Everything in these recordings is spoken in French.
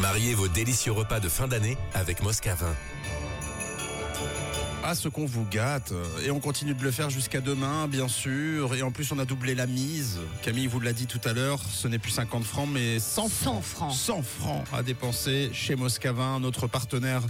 Mariez vos délicieux repas de fin d'année avec Moscavin. Ah, ce qu'on vous gâte. Et on continue de le faire jusqu'à demain, bien sûr. Et en plus, on a doublé la mise. Camille vous l'a dit tout à l'heure, ce n'est plus 50 francs, mais 100 100 francs. 100 francs à dépenser chez Moscavin, notre partenaire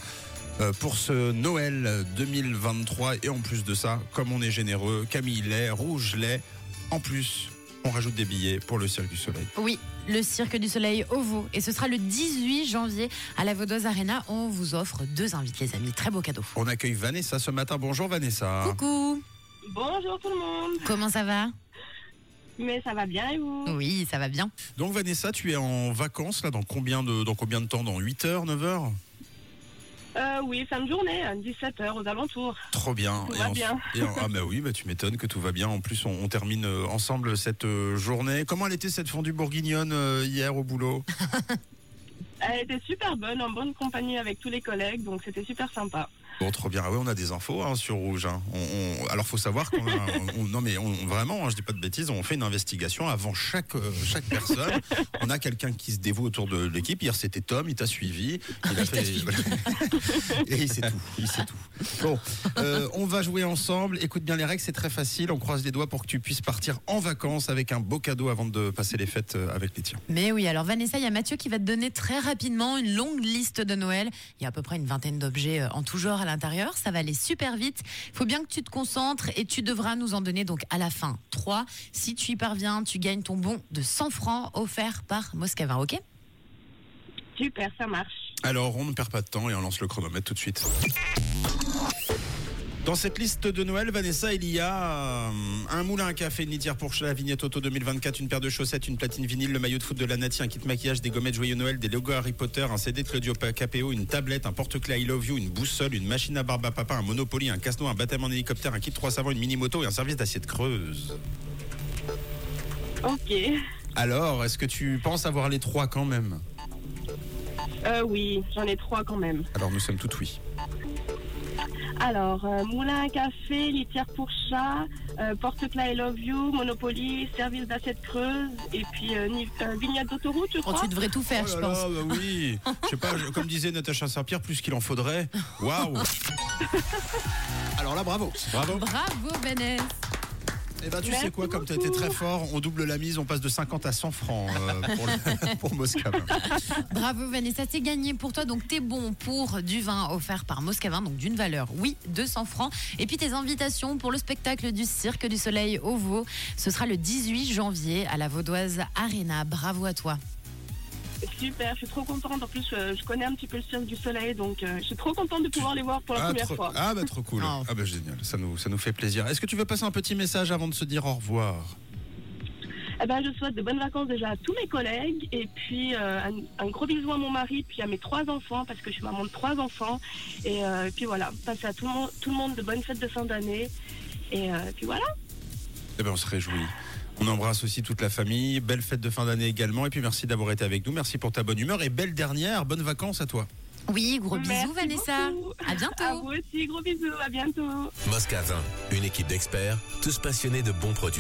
euh, pour ce Noël 2023. Et en plus de ça, comme on est généreux, Camille lait, rouge lait. En plus, on rajoute des billets pour le Cirque du Soleil. Oui, le Cirque du Soleil au Vau. Et ce sera le 18 janvier à la Vaudoise Arena. On vous offre deux invités, les amis. Très beau cadeau. On accueille Vanessa ce matin. Bonjour Vanessa. Coucou, Bonjour tout le monde. comment ça va? Mais ça va bien et vous? Oui, ça va bien. Donc Vanessa, tu es en vacances là dans combien de dans combien de temps? Dans 8 heures, 9 heures? Euh, Oui, fin de journée, 17h aux alentours. Trop bien. Tout Et va en- bien. et en- ah bah oui, bah tu m'étonnes que tout va bien. En plus, on, on termine euh, ensemble cette euh, journée. Comment elle était cette fondue bourguignonne euh, hier au boulot? Elle était super bonne, en bonne compagnie avec tous les collègues, donc c'était super sympa. Bon, trop bien. Ah ouais, on a des infos hein, sur Rouge. hein. On, on- alors, faut savoir qu'on a- on- non mais on, vraiment, hein, je dis pas de bêtises, on fait une investigation avant chaque euh, chaque personne. on a quelqu'un qui se dévoue autour de l'équipe. Hier, c'était Tom. Il t'a suivi. Il a fait. voilà. Et il sait tout. Il sait tout. Bon, euh, on va jouer ensemble. Écoute bien les règles, c'est très facile. On croise les doigts pour que tu puisses partir en vacances avec un beau cadeau avant de passer les fêtes euh, avec les tiens. Mais oui, alors Vanessa, il y a Mathieu qui va te donner très rapidement une longue liste de Noël. Il y a à peu près une vingtaine d'objets euh, en tout genre à l'intérieur. Ça va aller super vite. Il faut bien que tu te concentres et tu devras nous en donner donc à la fin trois. Si tu y parviens, tu gagnes ton bon de 100 francs offert par Moscavin, ok? Super, ça marche. Alors, on ne perd pas de temps et on lance le chronomètre tout de suite. Dans cette liste de Noël, Vanessa, il y a euh, un moulin à café, une litière pour chat, la vignette auto 2024, une paire de chaussettes, une platine vinyle, le maillot de foot de la Nati, un kit maquillage, des gommettes joyeux Noël, des logos Harry Potter, un CD de Claudio Capéo, une tablette, un porte-clés I Love You, une boussole, une machine à barbe à papa, un Monopoly, un casse-noix, un baptême en hélicoptère, un kit trois savants, une mini-moto et un service d'assiette creuse. Ok. Alors, est-ce que tu penses avoir les trois quand même? Euh, oui, j'en ai trois quand même. Alors, nous sommes tout oui. Alors, euh, moulin à café, litière pour chat, euh, porte-clés I Love You, Monopoly, service d'assiette creuse, et puis euh, euh, vignette d'autoroute, je Oh, crois. tu devrais tout faire, Oh je là pense. là, bah oui. Je sais pas, je- comme disait Natacha Saint-Pierre, plus qu'il en faudrait. Waouh. Alors là, bravo. Bravo. Bravo, Vanessa Et ben tu Merci sais quoi, comme tu as été très fort, on double la mise, on passe de 50 à 100 francs euh, pour, le- pour Moscavin. Bravo Vanessa, c'est gagné pour toi. Donc t'es bon pour du vin offert par Moscavin, donc d'une valeur, oui, 200 francs. Et puis tes invitations pour le spectacle du Cirque du Soleil au Vau, ce sera le 18 janvier à la Vaudoise Arena. Bravo à toi. Super, je suis trop contente. En plus, euh, je connais un petit peu le Cirque du Soleil, donc euh, je suis trop contente de pouvoir les voir pour la Ah, première trop, fois. ah, bah trop cool. Oh. Ah bah génial, ça nous, ça nous fait plaisir. Est-ce que tu veux passer un petit message avant de se dire au revoir? Eh ben, je souhaite de bonnes vacances déjà à tous mes collègues et puis euh, un, un gros bisou à mon mari puis à mes trois enfants parce que je suis maman de trois enfants et euh, puis voilà, passer à tout le monde, tout le monde de bonnes fêtes de fin d'année et euh, puis voilà. Eh ben on se réjouit. On embrasse aussi toute la famille. Belle fête de fin d'année également. Et puis merci d'avoir été avec nous. Merci pour ta bonne humeur. Et belle dernière. Bonnes vacances à toi. Oui, gros bisous Merci Vanessa. beaucoup. À bientôt. À vous aussi, gros bisous, à bientôt. Moscavin, une équipe d'experts, tous passionnés de bons produits.